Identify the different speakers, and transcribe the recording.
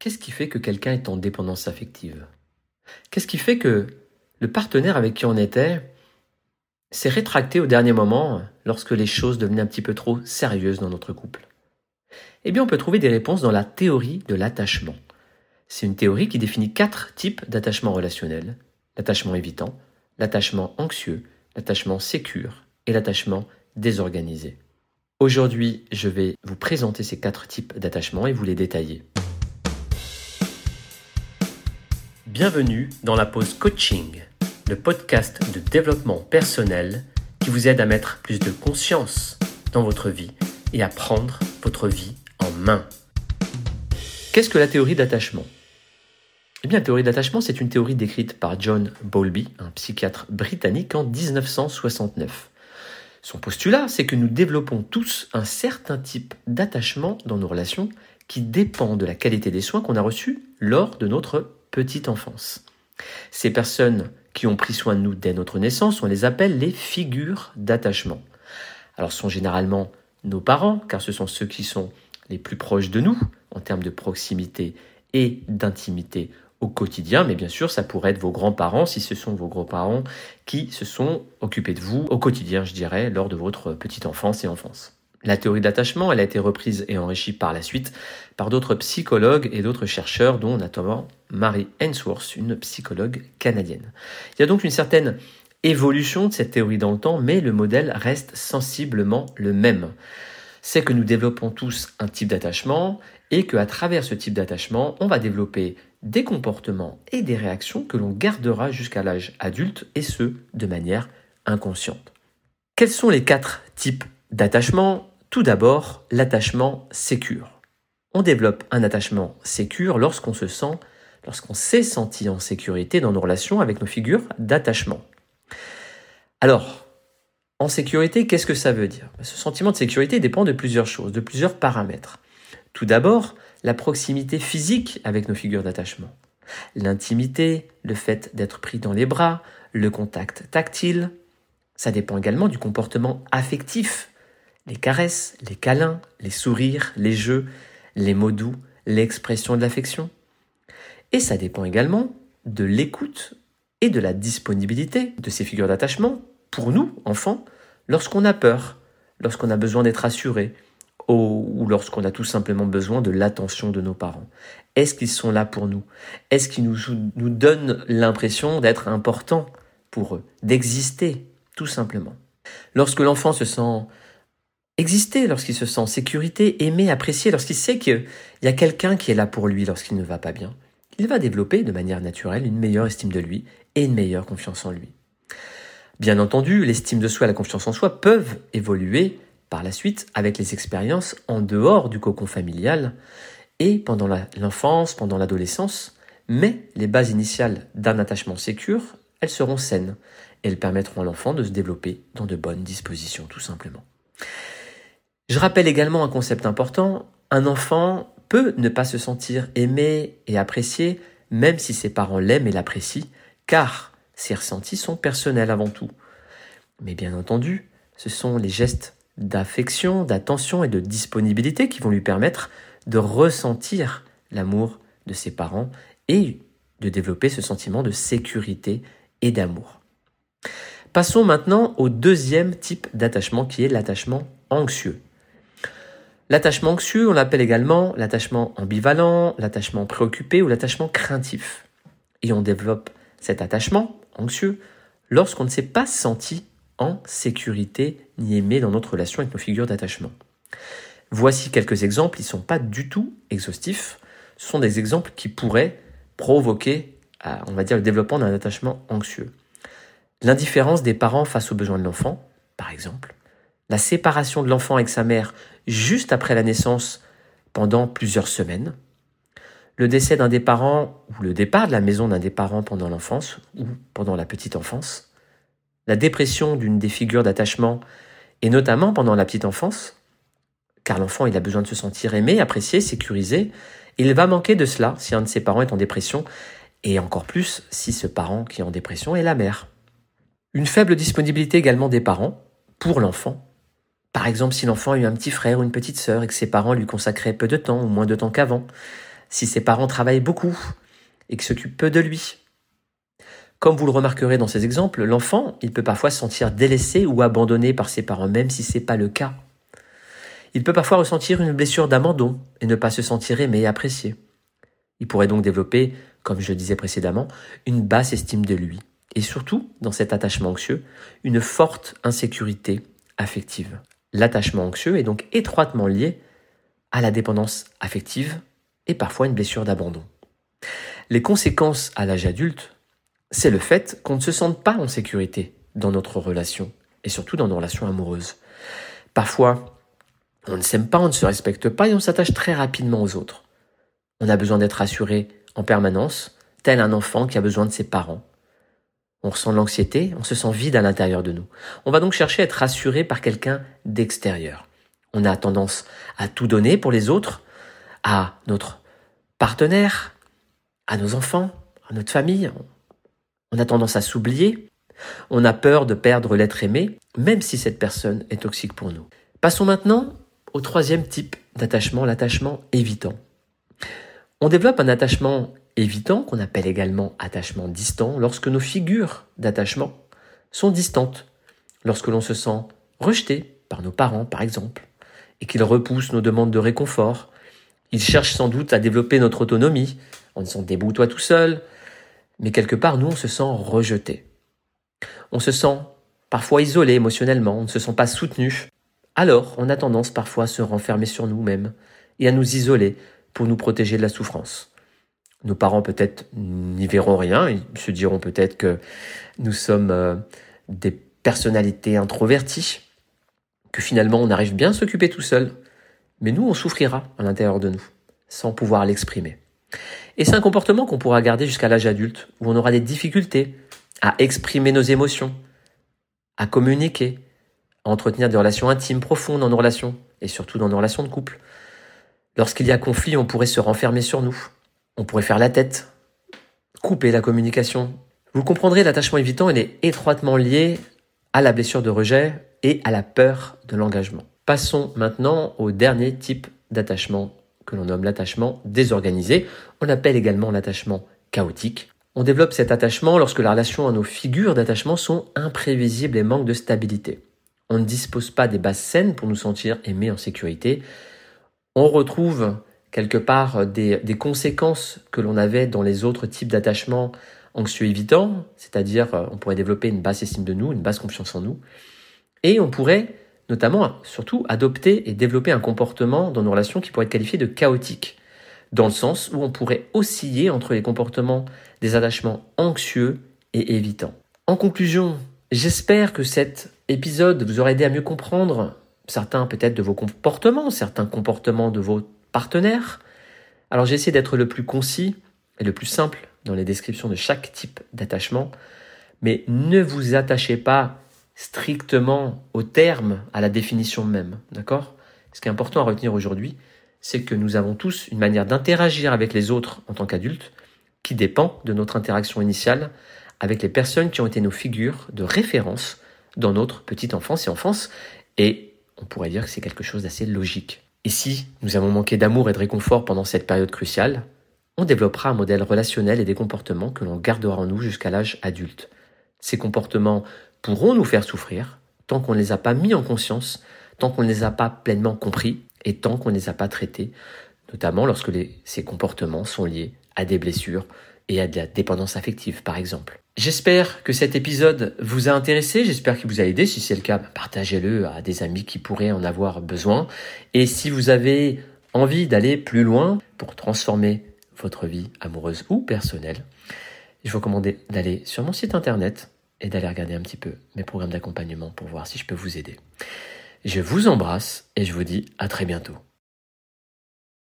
Speaker 1: Qu'est-ce qui fait que quelqu'un est en dépendance affective? Qu'est-ce qui fait que le partenaire avec qui on était s'est rétracté au dernier moment lorsque les choses devenaient un petit peu trop sérieuses dans notre couple? Eh bien, on peut trouver des réponses dans la théorie de l'attachement. C'est une théorie qui définit quatre types d'attachement relationnel. L'attachement évitant, l'attachement anxieux, l'attachement sécure et l'attachement désorganisé. Aujourd'hui, je vais vous présenter ces quatre types d'attachement et vous les détailler. Bienvenue dans la pause coaching, le podcast de développement personnel qui vous aide à mettre plus de conscience dans votre vie et à prendre votre vie en main. Qu'est-ce que la théorie d'attachement? Eh bien, la théorie d'attachement, c'est une théorie décrite par John Bowlby, un psychiatre britannique en 1969. Son postulat, c'est que nous développons tous un certain type d'attachement dans nos relations qui dépend de la qualité des soins qu'on a reçus lors de notre petite enfance. Ces personnes qui ont pris soin de nous dès notre naissance, on les appelle les figures d'attachement. Alors ce sont généralement nos parents, car ce sont ceux qui sont les plus proches de nous en termes de proximité et d'intimité au quotidien, mais bien sûr, ça pourrait être vos grands-parents si ce sont vos grands-parents qui se sont occupés de vous au quotidien, je dirais, lors de votre petite enfance et enfance. La théorie d'attachement, elle a été reprise et enrichie par la suite par d'autres psychologues et d'autres chercheurs, dont notamment Mary Ainsworth, une psychologue canadienne. Il y a donc une certaine évolution de cette théorie dans le temps, mais le modèle reste sensiblement le même. C'est que nous développons tous un type d'attachement et qu'à travers ce type d'attachement, on va développer des comportements et des réactions que l'on gardera jusqu'à l'âge adulte et ce, de manière inconsciente. Quels sont les quatre types d'attachement? Tout d'abord, l'attachement sécure. On développe un attachement sécure lorsqu'on se sent, lorsqu'on s'est senti en sécurité dans nos relations avec nos figures d'attachement. Alors, en sécurité, qu'est-ce que ça veut dire? Ce sentiment de sécurité dépend de plusieurs choses, de plusieurs paramètres. Tout d'abord, la proximité physique avec nos figures d'attachement. L'intimité, le fait d'être pris dans les bras, le contact tactile. Ça dépend également du comportement affectif. Les caresses, les câlins, les sourires, les jeux, les mots doux, l'expression de l'affection. Et ça dépend également de l'écoute et de la disponibilité de ces figures d'attachement pour nous, enfants, lorsqu'on a peur, lorsqu'on a besoin d'être assuré, ou lorsqu'on a tout simplement besoin de l'attention de nos parents. Est-ce qu'ils sont là pour nous? Est-ce qu'ils nous, donnent l'impression d'être importants pour eux, d'exister, tout simplement? Lorsque l'enfant se sent exister, lorsqu'il se sent en sécurité, aimé, apprécié, lorsqu'il sait qu'il y a quelqu'un qui est là pour lui lorsqu'il ne va pas bien, il va développer de manière naturelle une meilleure estime de lui et une meilleure confiance en lui. Bien entendu, l'estime de soi et la confiance en soi peuvent évoluer par la suite avec les expériences en dehors du cocon familial et pendant l'enfance, pendant l'adolescence, mais les bases initiales d'un attachement sécure, elles seront saines elles permettront à l'enfant de se développer dans de bonnes dispositions tout simplement. Je rappelle également un concept important, un enfant peut ne pas se sentir aimé et apprécié même si ses parents l'aiment et l'apprécient, car ses ressentis sont personnels avant tout. Mais bien entendu, ce sont les gestes d'affection, d'attention et de disponibilité qui vont lui permettre de ressentir l'amour de ses parents et de développer ce sentiment de sécurité et d'amour. Passons maintenant au deuxième type d'attachement qui est l'attachement anxieux. L'attachement anxieux, on l'appelle également l'attachement ambivalent, l'attachement préoccupé ou l'attachement craintif. Et on développe cet attachement anxieux lorsqu'on ne s'est pas senti en sécurité ni aimé dans notre relation avec nos figures d'attachement. Voici quelques exemples, ils ne sont pas du tout exhaustifs, ce sont des exemples qui pourraient provoquer, on va dire, le développement d'un attachement anxieux. L'indifférence des parents face aux besoins de l'enfant, par exemple. La séparation de l'enfant avec sa mère juste après la naissance pendant plusieurs semaines. Le décès d'un des parents ou le départ de la maison d'un des parents pendant l'enfance ou pendant la petite enfance la dépression d'une des figures d'attachement, et notamment pendant la petite enfance, car l'enfant a besoin de se sentir aimé, apprécié, sécurisé, il va manquer de cela si un de ses parents est en dépression, et encore plus si ce parent qui est en dépression est la mère. Une faible disponibilité également des parents pour l'enfant. Par exemple, si l'enfant a eu un petit frère ou une petite sœur et que ses parents lui consacraient peu de temps ou moins de temps qu'avant, si ses parents travaillent beaucoup et qu'ils s'occupent peu de lui. Comme vous le remarquerez dans ces exemples, l'enfant, il peut parfois se sentir délaissé ou abandonné par ses parents, même si ce n'est pas le cas. Il peut parfois ressentir une blessure d'abandon et ne pas se sentir aimé et apprécié. Il pourrait donc développer, comme je le disais précédemment, une basse estime de lui. Et surtout, dans cet attachement anxieux, une forte insécurité affective. L'attachement anxieux est donc étroitement lié à la dépendance affective et parfois une blessure d'abandon. Les conséquences à l'âge adulte, c'est le fait qu'on ne se sente pas en sécurité dans notre relation, et surtout dans nos relations amoureuses. Parfois, on ne s'aime pas, on ne se respecte pas et on s'attache très rapidement aux autres. On a besoin d'être rassuré en permanence, tel un enfant qui a besoin de ses parents. On ressent l'anxiété, on se sent vide à l'intérieur de nous. On va donc chercher à être rassuré par quelqu'un d'extérieur. On a tendance à tout donner pour les autres, à notre partenaire, à nos enfants, à notre famille. On a tendance à s'oublier. On a peur de perdre l'être aimé, même si cette personne est toxique pour nous. Passons maintenant au troisième type d'attachement, l'attachement évitant. On développe un attachement évitant, qu'on appelle également attachement distant, lorsque nos figures d'attachement sont distantes, lorsque l'on se sent rejeté par nos parents, par exemple, et qu'ils repoussent nos demandes de réconfort. Ils cherchent sans doute à développer notre autonomie, en disant débrouille-toi tout seul, mais quelque part, nous, on se sent rejeté. On se sent parfois isolé émotionnellement, on ne se sent pas soutenu. Alors, on a tendance parfois à se renfermer sur nous-mêmes et à nous isoler pour nous protéger de la souffrance. Nos parents peut-être n'y verront rien, ils se diront peut-être que nous sommes euh, des personnalités introverties, que finalement on arrive bien à s'occuper tout seul, mais nous on souffrira à l'intérieur de nous, sans pouvoir l'exprimer. Et c'est un comportement qu'on pourra garder jusqu'à l'âge adulte, où on aura des difficultés à exprimer nos émotions, à communiquer, à entretenir des relations intimes profondes dans nos relations, et surtout dans nos relations de couple. Lorsqu'il y a conflit, on pourrait se renfermer sur nous, on pourrait faire la tête, couper la communication. Vous comprendrez, l'attachement évitant, est étroitement lié à la blessure de rejet et à la peur de l'engagement. Passons maintenant au dernier type d'attachement que l'on nomme l'attachement désorganisé. On l'appelle également l'attachement chaotique. On développe cet attachement lorsque la relation à nos figures d'attachement sont imprévisibles et manquent de stabilité. On ne dispose pas des bases saines pour nous sentir aimés en sécurité. On retrouve quelque part des, conséquences que l'on avait dans les autres types d'attachements anxieux évitants, c'est-à-dire euh, on pourrait développer une basse estime de nous, une basse confiance en nous, et on pourrait notamment, surtout, adopter et développer un comportement dans nos relations qui pourrait être qualifié de chaotique, dans le sens où on pourrait osciller entre les comportements des attachements anxieux et évitants. En conclusion, j'espère que cet épisode vous aura aidé à mieux comprendre certains peut-être de vos comportements, certains comportements de vos partenaire. Alors j'ai essayé d'être le plus concis et le plus simple dans les descriptions de chaque type d'attachement, mais ne vous attachez pas strictement au terme, à la définition même, d'accord? Ce qui est important à retenir aujourd'hui, c'est que nous avons tous une manière d'interagir avec les autres en tant qu'adultes qui dépend de notre interaction initiale avec les personnes qui ont été nos figures de référence dans notre petite enfance et enfance, et on pourrait dire que c'est quelque chose d'assez logique. Et si nous avons manqué d'amour et de réconfort pendant cette période cruciale, on développera un modèle relationnel et des comportements que l'on gardera en nous jusqu'à l'âge adulte. Ces comportements pourront nous faire souffrir tant qu'on ne les a pas mis en conscience, tant qu'on ne les a pas pleinement compris et tant qu'on ne les a pas traités, notamment lorsque ces comportements sont liés à des blessures et à de la dépendance affective par exemple. J'espère que cet épisode vous a intéressé, j'espère qu'il vous a aidé. Si c'est le cas, bah, partagez-le à des amis qui pourraient en avoir besoin. Et si vous avez envie d'aller plus loin pour transformer votre vie amoureuse ou personnelle, je vous recommande d'aller sur mon site internet et d'aller regarder un petit peu mes programmes d'accompagnement pour voir si je peux vous aider. Je vous embrasse et je vous dis à très bientôt.